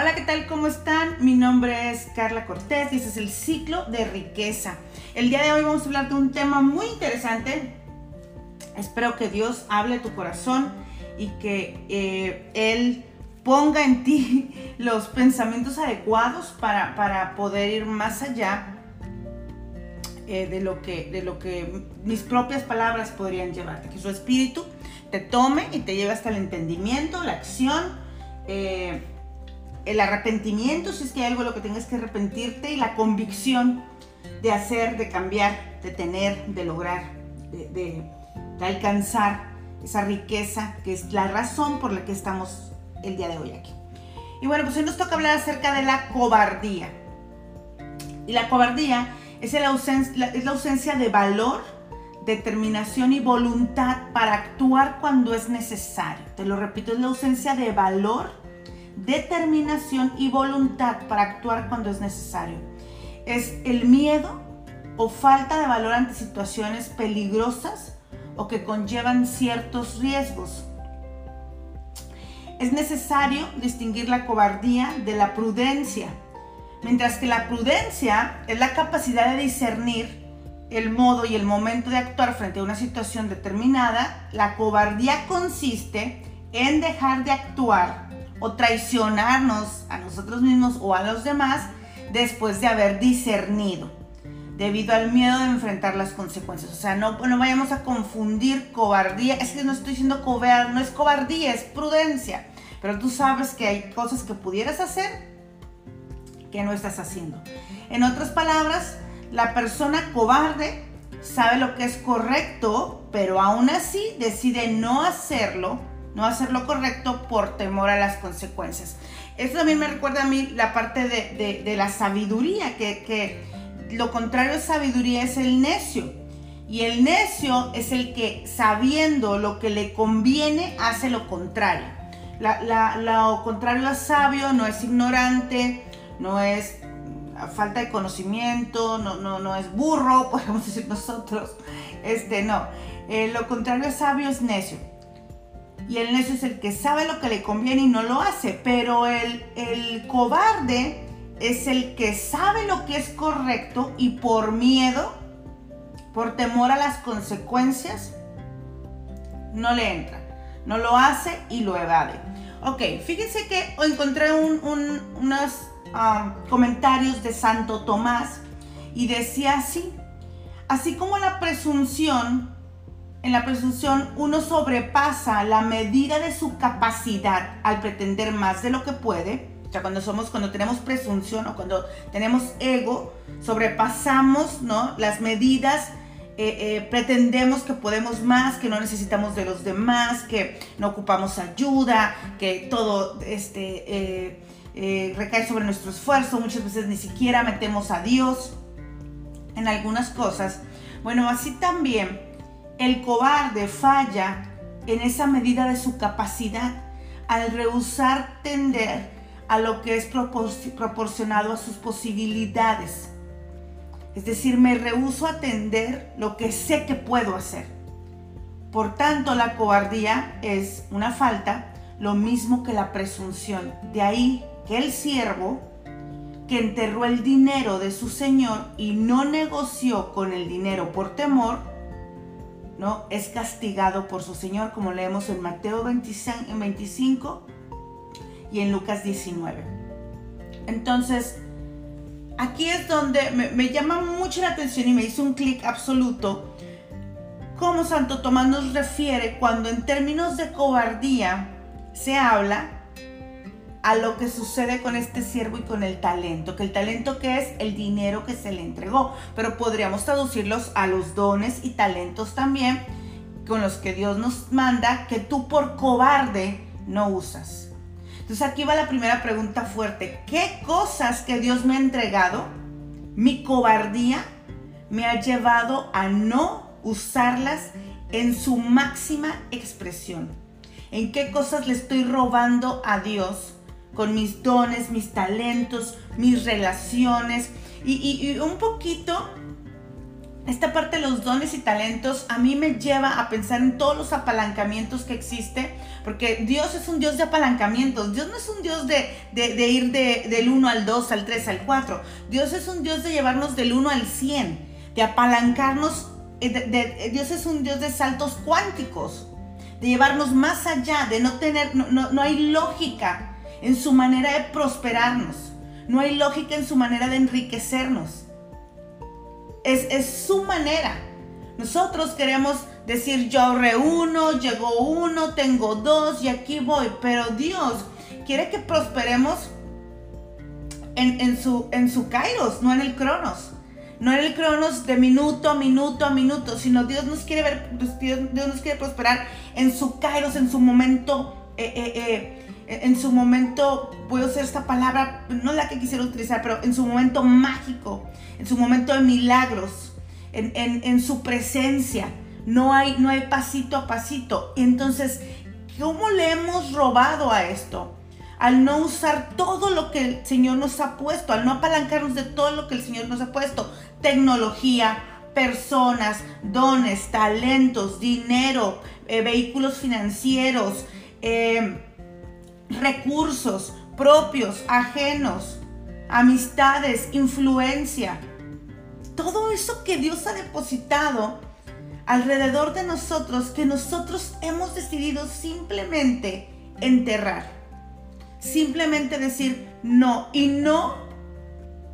Hola, ¿qué tal? ¿Cómo están? Mi nombre es Carla Cortés y este es el ciclo de riqueza. El día de hoy vamos a hablar de un tema muy interesante. Espero que Dios hable tu corazón y que eh, Él ponga en ti los pensamientos adecuados para, para poder ir más allá eh, de, lo que, de lo que mis propias palabras podrían llevarte. Que su espíritu te tome y te lleve hasta el entendimiento, la acción, eh, el arrepentimiento, si es que hay algo lo que tengas que arrepentirte, y la convicción de hacer, de cambiar, de tener, de lograr, de, alcanzar esa riqueza que es la razón por la que estamos el día de hoy aquí. Y bueno, pues hoy nos toca hablar acerca de la cobardía. Y la cobardía es la ausencia, es la ausencia de valor, determinación y voluntad para actuar cuando es necesario. Te lo repito, es la ausencia de valor, determinación y voluntad para actuar cuando es necesario. Es el miedo o falta de valor ante situaciones peligrosas o que conllevan ciertos riesgos. Es necesario distinguir la cobardía de la prudencia Mientras que la prudencia es la capacidad de discernir el modo y el momento de actuar frente a una situación determinada, la cobardía consiste en dejar de actuar o traicionarnos a nosotros mismos o a los demás después de haber discernido, debido al miedo de enfrentar las consecuencias. O sea, no, no vayamos a confundir cobardía, es que no estoy diciendo cobarde, no es cobardía, es prudencia, pero tú sabes que hay cosas que pudieras hacer que no estás haciendo. En otras palabras, la persona cobarde sabe lo que es correcto, pero aún así decide no hacerlo, no hacerlo correcto por temor a las consecuencias. Eso también me recuerda a mí la parte de, la sabiduría, que, que lo contrario de sabiduría es el necio. Y el necio es el que sabiendo lo que le conviene hace lo contrario. lo contrario a sabio no es ignorante, no es falta de conocimiento, no, no, no es burro, podemos decir nosotros. Este, no. Eh, lo contrario es sabio, es necio. Y el necio es el que sabe lo que le conviene y no lo hace. Pero el, el cobarde es el que sabe lo que es correcto y por miedo, por temor a las consecuencias, no le entra. No lo hace y lo evade. Ok, fíjense que encontré un, unas comentarios de Santo Tomás y decía así, así como la presunción, en la presunción uno sobrepasa la medida de su capacidad al pretender más de lo que puede, o sea, cuando somos, cuando tenemos presunción o cuando tenemos ego, sobrepasamos, ¿no? Las medidas eh, eh, pretendemos que podemos más, que no necesitamos de los demás, que no ocupamos ayuda, que todo este, eh, recae sobre nuestro esfuerzo, muchas veces ni siquiera metemos a Dios en algunas cosas. Bueno, así también el cobarde falla en esa medida de su capacidad al rehusar tender a lo que es proporcionado a sus posibilidades. Es decir, me rehuso a atender lo que sé que puedo hacer. Por tanto, la cobardía es una falta, lo mismo que la presunción. De ahí que el siervo que enterró el dinero de su señor y no negoció con el dinero por temor, ¿no? Es castigado por su señor, como leemos en Mateo 25 y en Lucas 19. Entonces, aquí es donde me, me llama mucho la atención y me hizo un clic absoluto cómo Santo Tomás nos refiere cuando en términos de cobardía se habla a lo que sucede con este siervo y con el talento, que el talento que es el dinero que se le entregó, pero podríamos traducirlos a los dones y talentos también con los que Dios nos manda que tú por cobarde no usas. Entonces aquí va la primera pregunta fuerte. ¿Qué cosas que Dios me ha entregado, mi cobardía, me ha llevado a no usarlas en su máxima expresión? ¿En qué cosas le estoy robando a Dios con mis dones, mis talentos, mis relaciones y, un poquito esta parte de los dones y talentos a mí me lleva a pensar en todos los apalancamientos que existe, porque Dios es un Dios de apalancamientos. Dios no es un Dios de, ir del 1 al 2, al 3, al 4. Dios es un Dios de llevarnos del 1 al 100, de apalancarnos. Eh, Dios es un Dios de saltos cuánticos, de llevarnos más allá, de no tener, no, no hay lógica en su manera de prosperarnos, no hay lógica en su manera de enriquecernos. Es, su manera. Nosotros queremos decir, yo reúno, llegó uno, tengo dos y aquí voy. Pero Dios quiere que prosperemos en, su, en su kairos, no en el cronos. No en el cronos de minuto a minuto a minuto, sino Dios nos quiere ver, Dios, nos quiere prosperar en su kairos, en su momento eh, eh, eh, en su momento, voy a usar esta palabra, no la que quisiera utilizar, pero en su momento mágico, en su momento de milagros, en, su presencia. No hay, no hay pasito a pasito. Entonces, ¿cómo le hemos robado a esto? Al no usar todo lo que el Señor nos ha puesto, al no apalancarnos de todo lo que el Señor nos ha puesto. Tecnología, personas, dones, talentos, dinero, eh, vehículos financieros, eh, recursos propios, ajenos, amistades, influencia. Todo eso que Dios ha depositado alrededor de nosotros que nosotros hemos decidido simplemente enterrar. Simplemente decir no y no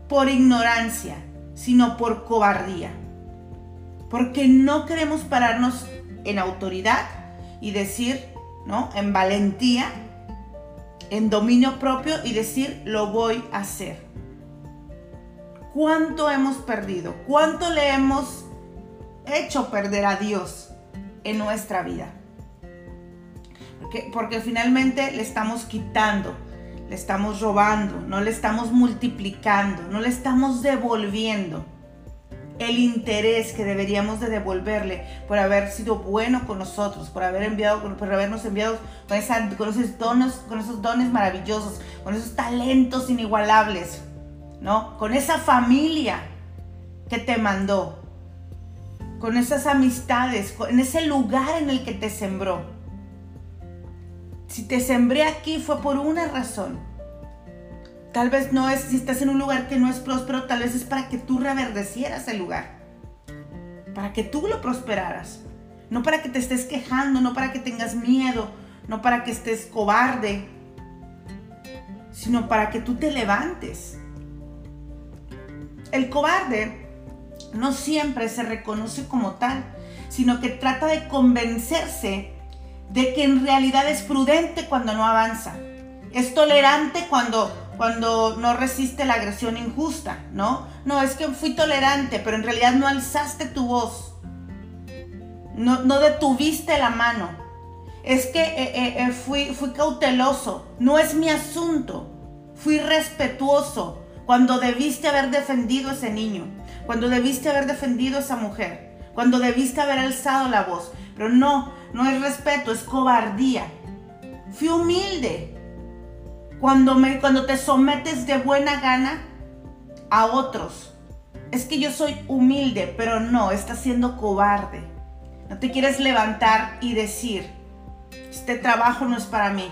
por ignorancia, sino por cobardía. Porque no queremos pararnos en autoridad y decir, ¿no? En valentía, en dominio propio y decir, lo voy a hacer. ¿Cuánto hemos perdido? ¿Cuánto le hemos hecho perder a Dios en nuestra vida? Porque, porque finalmente le estamos quitando, le estamos robando, no le estamos multiplicando, no le estamos devolviendo el interés que deberíamos de devolverle por haber sido bueno con nosotros, por haber enviado, por habernos enviado con, esos, dones, con esos dones maravillosos, con esos talentos inigualables, ¿no? Con esa familia que te mandó, con esas amistades, en ese lugar en el que te sembró. Si te sembré aquí fue por una razón Tal vez no es, si estás en un lugar que no es próspero, tal vez es para que tú reverdecieras el lugar. Para que tú lo prosperaras. No para que te estés quejando, no para que tengas miedo, no para que estés cobarde, sino para que tú te levantes. El cobarde no siempre se reconoce como tal, sino que trata de convencerse de que en realidad es prudente cuando no avanza. Es tolerante cuando cuando no resiste la agresión injusta, ¿no? No, es que fui tolerante, pero en realidad no alzaste tu voz. No, no detuviste la mano. Es que eh, eh, eh, fui, fui cauteloso. No es mi asunto. Fui respetuoso cuando debiste haber defendido a ese niño. Cuando debiste haber defendido a esa mujer. Cuando debiste haber alzado la voz. Pero no, no es respeto, es cobardía. Fui humilde cuando, me, cuando te sometes de buena gana a otros. Es que yo soy humilde, pero no, estás siendo cobarde. No te quieres levantar y decir, este trabajo no es para mí,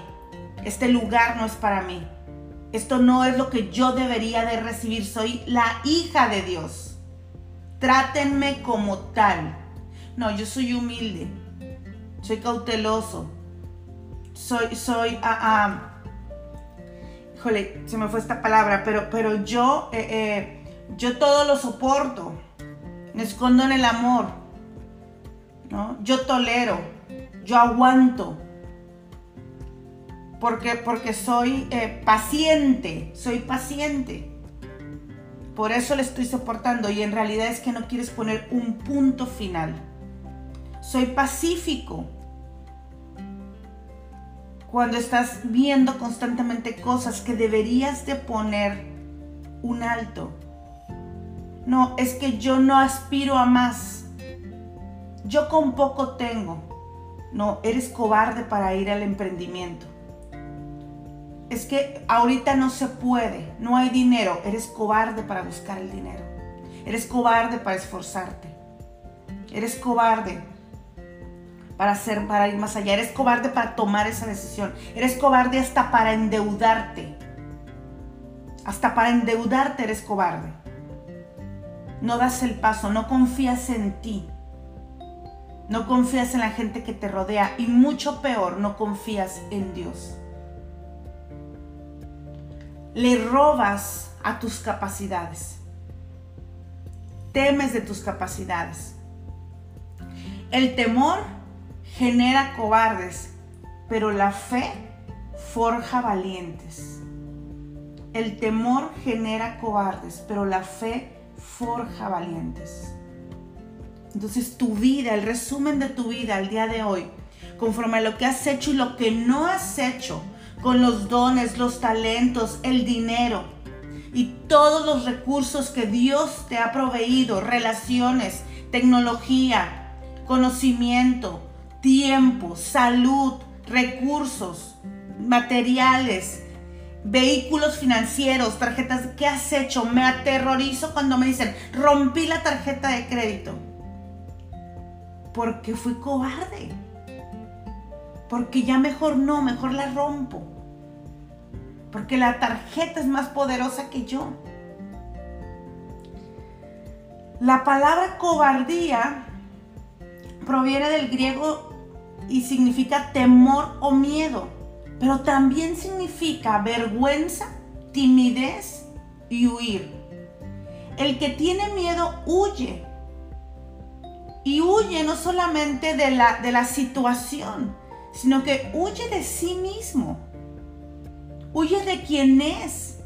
este lugar no es para mí, esto no es lo que yo debería de recibir, soy la hija de Dios. Trátenme como tal. No, yo soy humilde, soy cauteloso, soy, soy, ah, ah híjole, se me fue esta palabra, pero, pero yo, eh, eh, yo todo lo soporto, me escondo en el amor, ¿no? Yo tolero, yo aguanto, porque, porque soy eh, paciente, soy paciente. Por eso le estoy soportando y en realidad es que no quieres poner un punto final. Soy pacífico, cuando estás viendo constantemente cosas que deberías de poner un alto. No, es que yo no aspiro a más. Yo con poco tengo. No, eres cobarde para ir al emprendimiento. Es que ahorita no se puede, no hay dinero. Eres cobarde para buscar el dinero. Eres cobarde para esforzarte. Eres cobarde para hacer, para ir más allá. Eres cobarde para tomar esa decisión. Eres cobarde hasta para endeudarte. Hasta para endeudarte eres cobarde. No das el paso, no confías en ti. No confías en la gente que te rodea y mucho peor, no confías en Dios. Le robas a tus capacidades. Temes de tus capacidades. El temor genera cobardes, pero la fe forja valientes. El temor genera cobardes, pero la fe forja valientes. Entonces tu vida, el resumen de tu vida al día de hoy, conforme a lo que has hecho y lo que no has hecho, con los dones, los talentos, el dinero y todos los recursos que Dios te ha proveído, relaciones, tecnología, conocimiento, tiempo, salud, recursos, materiales, vehículos financieros, tarjetas, ¿qué has hecho? Me aterrorizo cuando me dicen, rompí la tarjeta de crédito. Porque fui cobarde. Porque ya mejor no, mejor la rompo. Porque la tarjeta es más poderosa que yo. La palabra cobardía proviene del griego y significa temor o miedo pero también significa vergüenza, timidez y huir. El que tiene miedo huye. Y huye no solamente de la, de la situación, sino que huye de sí mismo. Huye de quien es.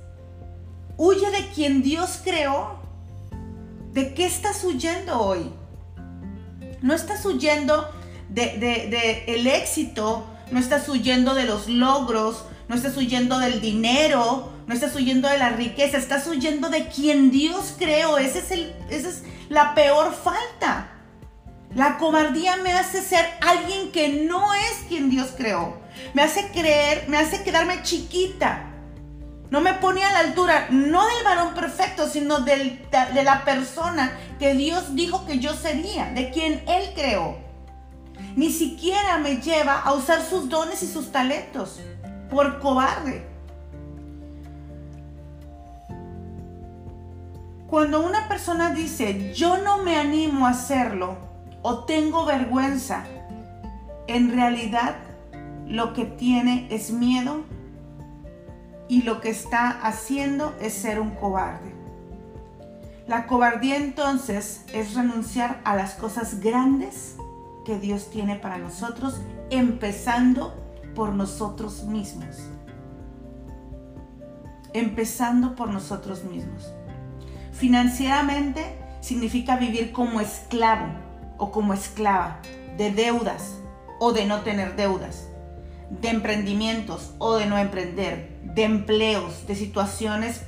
Huye de quien Dios creó. ¿De qué estás huyendo hoy? No estás huyendo de, de el éxito no estás huyendo de los logros, no estás huyendo del dinero, no estás huyendo de la riqueza, estás huyendo de quien Dios creó. Ese es el, esa es la peor falta. La cobardía me hace ser alguien que no es quien Dios creó. Me hace creer, me hace quedarme chiquita. No me pone a la altura, no del varón perfecto, sino de la persona que Dios dijo que yo sería, de quien Él creó ni siquiera me lleva a usar sus dones y sus talentos por cobarde. Cuando una persona dice, yo no me animo a hacerlo o tengo vergüenza, en realidad lo que tiene es miedo y lo que está haciendo es ser un cobarde. La cobardía entonces es renunciar a las cosas grandes que Dios tiene para nosotros, empezando por nosotros mismos. Empezando por nosotros mismos. Financieramente significa vivir como esclavo o como esclava de deudas o de no tener deudas, de emprendimientos o de no emprender, de empleos, de situaciones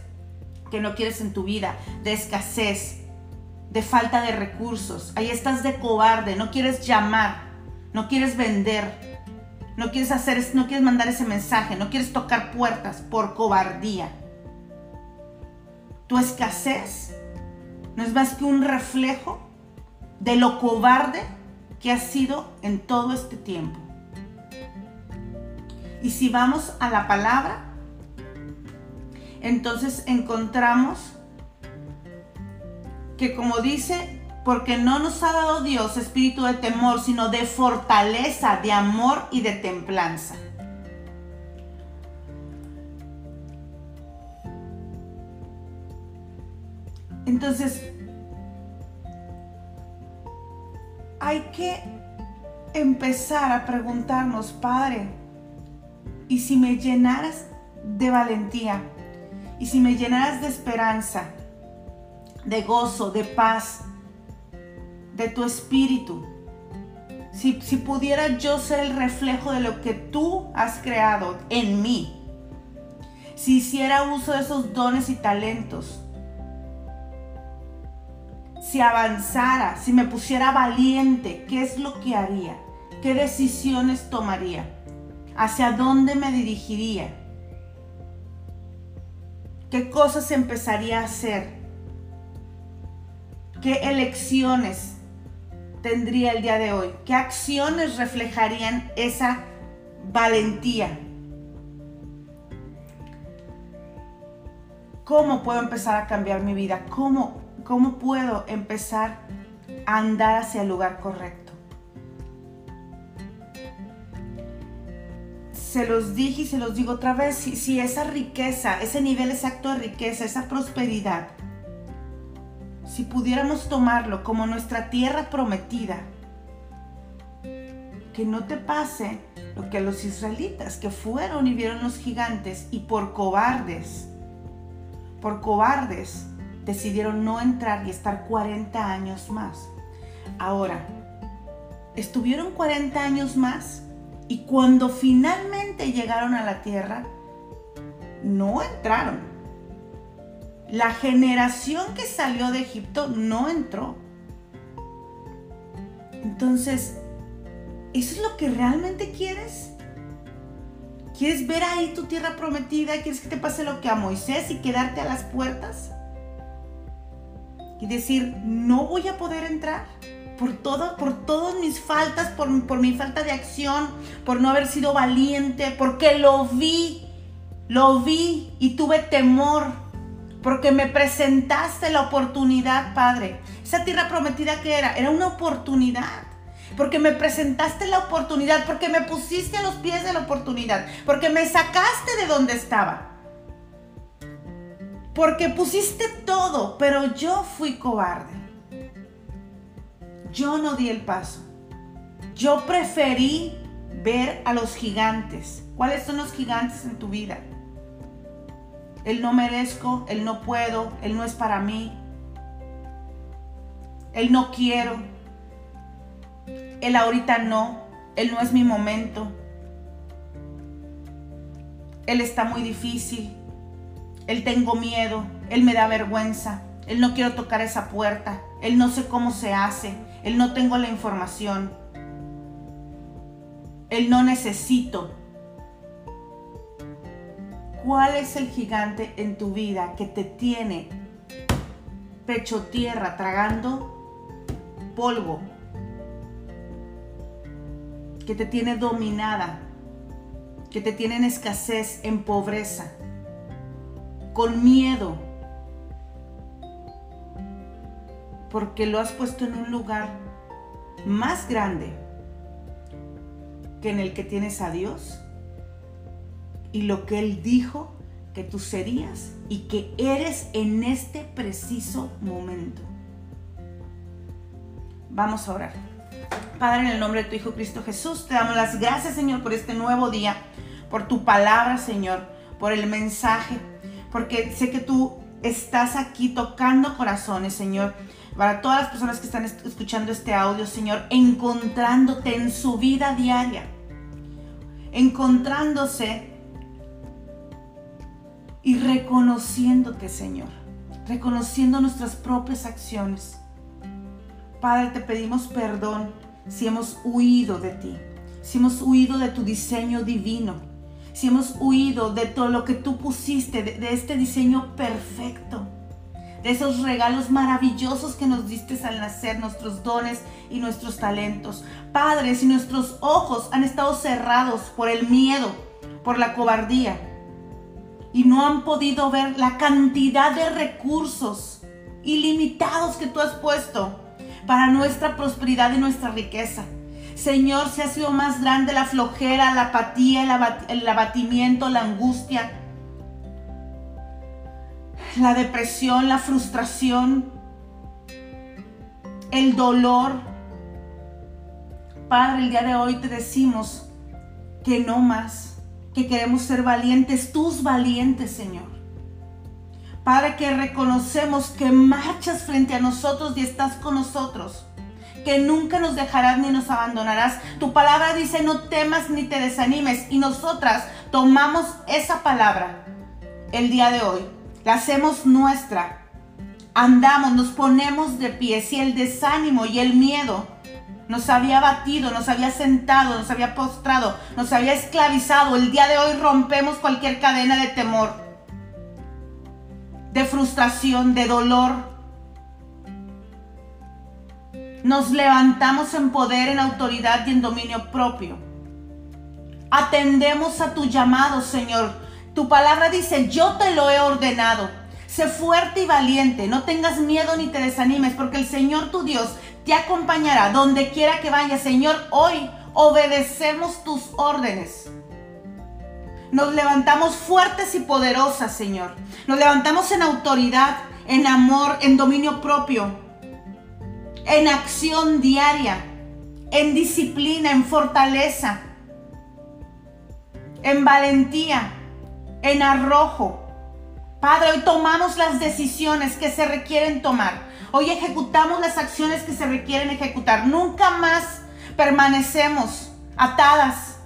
que no quieres en tu vida, de escasez, de falta de recursos. Ahí estás de cobarde, no quieres llamar, no quieres vender, no quieres hacer, no quieres mandar ese mensaje, no quieres tocar puertas por cobardía. Tu escasez no es más que un reflejo de lo cobarde que has sido en todo este tiempo. Y si vamos a la palabra, entonces encontramos que como dice, porque no nos ha dado Dios espíritu de temor, sino de fortaleza, de amor y de templanza. Entonces, hay que empezar a preguntarnos, Padre, ¿y si me llenaras de valentía? ¿Y si me llenaras de esperanza? De gozo, de paz, de tu espíritu. Si, si, pudiera yo ser el reflejo de lo que tú has creado en mí, si hiciera uso de esos dones y talentos, si avanzara, si me pusiera valiente, ¿qué es lo que haría? ¿Qué decisiones tomaría? ¿Hacia dónde me dirigiría? ¿Qué cosas empezaría a hacer? ¿Qué elecciones tendría el día de hoy? ¿Qué acciones reflejarían esa valentía? ¿Cómo puedo empezar a cambiar mi vida? ¿Cómo, cómo puedo empezar a andar hacia el lugar correcto? Se los dije y se los digo otra vez, si, si esa riqueza, ese nivel exacto de riqueza, esa prosperidad, si pudiéramos tomarlo como nuestra tierra prometida, que no te pase lo que a los israelitas que fueron y vieron los gigantes y por cobardes por cobardes, decidieron no entrar y estar 40 años más. Ahora, estuvieron 40 años más y cuando finalmente llegaron a la tierra, no entraron. La generación que salió de Egipto no entró. Entonces, ¿eso es lo que realmente quieres? ¿Quieres ver ahí tu tierra prometida? ¿Quieres que te pase lo que a Moisés y quedarte a las puertas? Y decir, no voy a poder entrar por, todo, por todas mis faltas, por, por mi falta de acción, por no haber sido valiente, porque lo vi, lo vi y tuve temor, porque me presentaste la oportunidad, Padre. Esa tierra prometida que era, era una oportunidad porque me presentaste la oportunidad, porque me pusiste a los pies de la oportunidad, porque me sacaste de donde estaba. Porque pusiste todo, pero yo fui cobarde. Yo no di el paso. Yo preferí ver a los gigantes. ¿Cuáles son los gigantes en tu vida? El no merezco, el no puedo, el no es para mí, el no quiero. El ahorita no, el no es mi momento, él está muy difícil, él tengo miedo, él me da vergüenza, él no quiero tocar esa puerta, él no sé cómo se hace, él no tengo la información, él no necesito. ¿Cuál es el gigante en tu vida que te tiene pecho tierra tragando polvo que te tiene dominada, que te tiene en escasez, en pobreza, con miedo, porque lo has puesto en un lugar más grande que en el que tienes a Dios y lo que Él dijo que tú serías y que eres en este preciso momento. Vamos a orar. Padre, en el nombre de tu Hijo Cristo Jesús, te damos las gracias, Señor, por este nuevo día, por tu palabra, Señor, por el mensaje, porque sé que tú estás aquí tocando corazones, Señor, para todas las personas que están escuchando este audio, Señor, encontrándote en su vida diaria, encontrándose y reconociéndote, Señor, reconociendo nuestras propias acciones. Padre, te pedimos perdón si hemos huido de ti, si hemos huido de tu diseño divino, si hemos huido de todo lo que tú pusiste, de, este diseño perfecto, de esos regalos maravillosos que nos diste al nacer, nuestros dones y nuestros talentos. Padre, si nuestros ojos han estado cerrados por el miedo, por la cobardía, y no han podido ver la cantidad de recursos ilimitados que tú has puesto para nuestra prosperidad y nuestra riqueza. Señor, si ha sido más grande la flojera, la apatía, el, abatimiento, la angustia, la depresión, la frustración, el dolor. Padre, el día de hoy te decimos que no más, que queremos ser valientes, tus valientes, Señor. Padre, que reconocemos que marchas frente a nosotros y estás con nosotros, que nunca nos dejarás ni nos abandonarás. Tu palabra dice, no temas ni te desanimes. Y nosotras tomamos esa palabra el día de hoy, la hacemos nuestra. Andamos, nos ponemos de pie. Si el desánimo y el miedo nos había batido, nos había sentado, nos había postrado, nos había esclavizado, el día de hoy rompemos cualquier cadena de temor de frustración, de dolor. Nos levantamos en poder, en autoridad y en dominio propio. Atendemos a tu llamado, Señor. Tu palabra dice, yo te lo he ordenado. Sé fuerte y valiente, no tengas miedo ni te desanimes, porque el Señor tu Dios te acompañará donde quiera que vayas. Señor, hoy obedecemos tus órdenes. Nos levantamos fuertes y poderosas, Señor. Nos levantamos en autoridad, en amor, en dominio propio, en acción diaria, en disciplina, en fortaleza, en valentía, en arrojo. Padre, hoy tomamos las decisiones que se requieren tomar. Hoy ejecutamos las acciones que se requieren ejecutar. Nunca más permanecemos atadas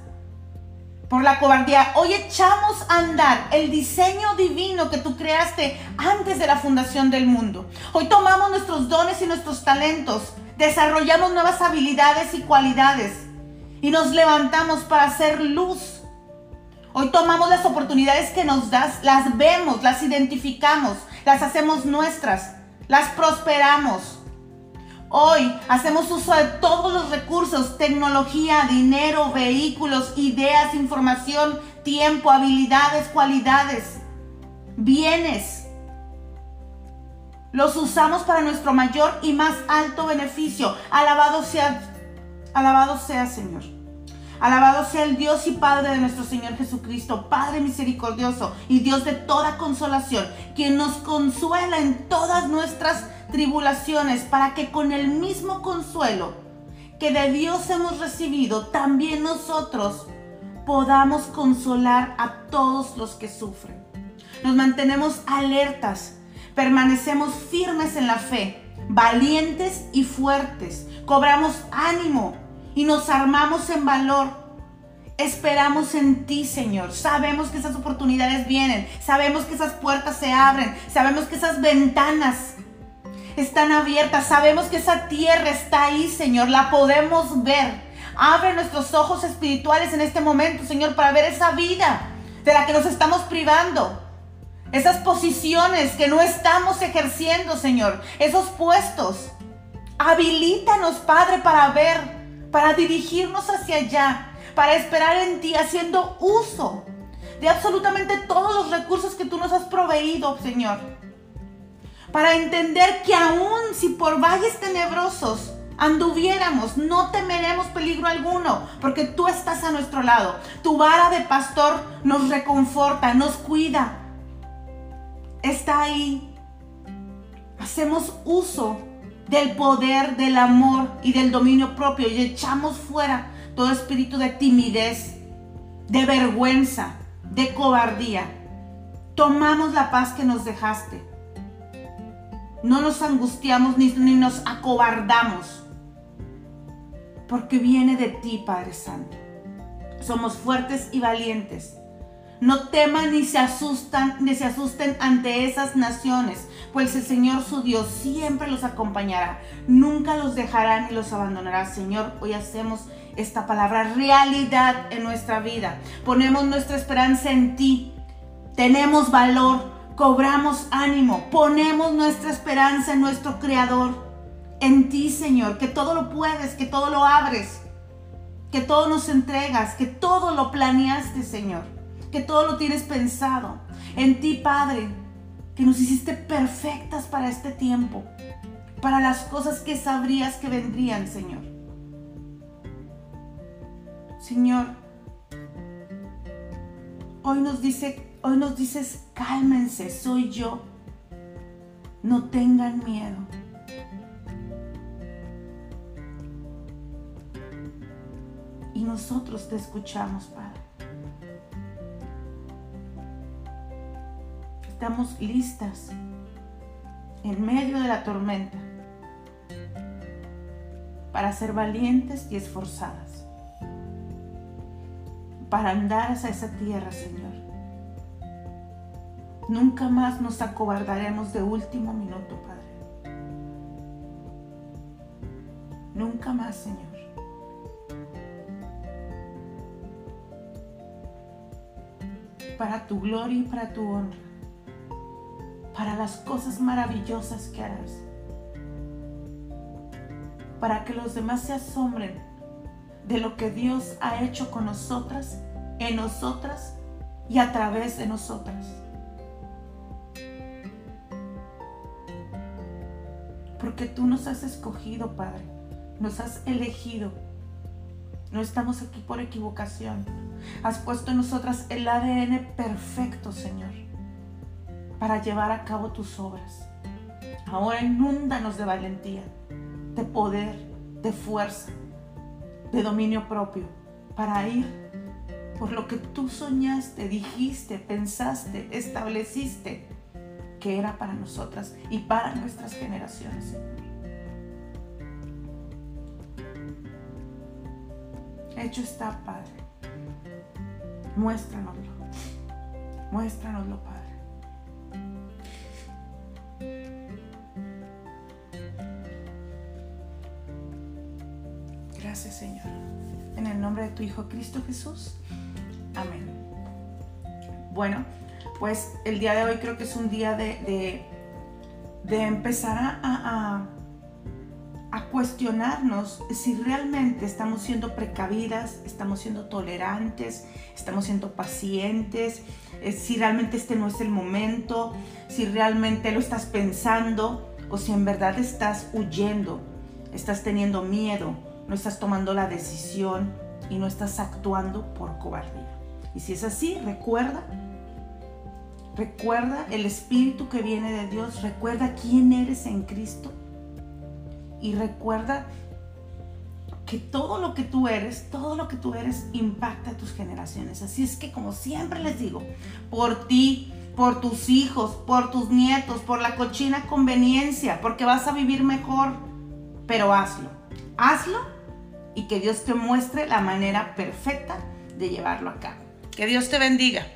por la cobardía. Hoy echamos a andar el diseño divino que tú creaste antes de la fundación del mundo. Hoy tomamos nuestros dones y nuestros talentos, desarrollamos nuevas habilidades y cualidades y nos levantamos para hacer luz. Hoy tomamos las oportunidades que nos das, las vemos, las identificamos, las hacemos nuestras, las prosperamos. Hoy hacemos uso de todos los recursos, tecnología, dinero, vehículos, ideas, información, tiempo, habilidades, cualidades, bienes. Los usamos para nuestro mayor y más alto beneficio. Alabado sea, alabado sea Señor. Alabado sea el Dios y Padre de nuestro Señor Jesucristo, Padre misericordioso y Dios de toda consolación, quien nos consuela en todas nuestras tribulaciones, para que con el mismo consuelo que de Dios hemos recibido, también nosotros podamos consolar a todos los que sufren. Nos mantenemos alertas, permanecemos firmes en la fe, valientes y fuertes, cobramos ánimo y nos armamos en valor. Esperamos en ti, Señor. Sabemos que esas oportunidades vienen. Sabemos que esas puertas se abren. Sabemos que esas ventanas están abiertas. Sabemos que esa tierra está ahí, Señor. La podemos ver. Abre nuestros ojos espirituales en este momento, Señor, para ver esa vida de la que nos estamos privando. Esas posiciones que no estamos ejerciendo, Señor. Esos puestos. Habilítanos, Padre, para ver para dirigirnos hacia allá, para esperar en ti, haciendo uso de absolutamente todos los recursos que tú nos has proveído, Señor. Para entender que aún si por valles tenebrosos anduviéramos, no temeremos peligro alguno, porque tú estás a nuestro lado. Tu vara de pastor nos reconforta, nos cuida. Está ahí. Hacemos uso del poder, del amor y del dominio propio y echamos fuera todo espíritu de timidez, de vergüenza, de cobardía. Tomamos la paz que nos dejaste. No nos angustiamos ni, ni nos acobardamos, porque viene de ti, Padre Santo. Somos fuertes y valientes. No teman ni se asustan, ni se asusten ante esas naciones, pues el Señor su Dios siempre los acompañará, nunca los dejará ni los abandonará. Señor, hoy hacemos esta palabra realidad en nuestra vida. Ponemos nuestra esperanza en ti. Tenemos valor, cobramos ánimo, ponemos nuestra esperanza en nuestro Creador, en ti, Señor, que todo lo puedes, que todo lo abres, que todo nos entregas, que todo lo planeaste, Señor, que todo lo tienes pensado. En ti, Padre, que nos hiciste perfectas para este tiempo, para las cosas que sabrías que vendrían, Señor. Señor, hoy nos dice, hoy nos dices, cálmense, soy yo. No tengan miedo. Y nosotros te escuchamos, Padre. Estamos listas en medio de la tormenta para ser valientes y esforzadas, para andar hacia esa tierra, Señor. Nunca más nos acobardaremos de último minuto, Padre. Nunca más, Señor. Para tu gloria y para tu honra para las cosas maravillosas que harás. para que los demás se asombren de lo que Dios ha hecho con nosotras, en nosotras y a través de nosotras. Porque tú nos has escogido, Padre, nos has elegido. No estamos aquí por equivocación. Has puesto en nosotras el ADN perfecto, Señor, para llevar a cabo tus obras. Ahora inúndanos de valentía, de poder, de fuerza, de dominio propio, para ir por lo que tú soñaste, dijiste, pensaste, estableciste que era para nosotras y para nuestras generaciones. Hecho está, Padre. Muéstranoslo. Muéstranoslo, Padre. Señor. En el nombre de tu Hijo Cristo Jesús. Amén. Bueno, pues el día de hoy creo que es un día de, de, empezar a, a, cuestionarnos si realmente estamos siendo precavidas, estamos siendo tolerantes, estamos siendo pacientes, eh, si realmente este no es el momento, si realmente lo estás pensando o si en verdad estás huyendo, estás teniendo miedo, no estás tomando la decisión y no estás actuando por cobardía. Y si es así, recuerda Recuerda el espíritu que viene de Dios, recuerda quién eres en Cristo y recuerda que todo lo que tú eres, todo lo que tú eres impacta a tus generaciones. Así es que como siempre les digo, por ti, por tus hijos, por tus nietos, por la cochina conveniencia, porque vas a vivir mejor, pero hazlo. Hazlo y que Dios te muestre la manera perfecta de llevarlo a cabo. Que Dios te bendiga.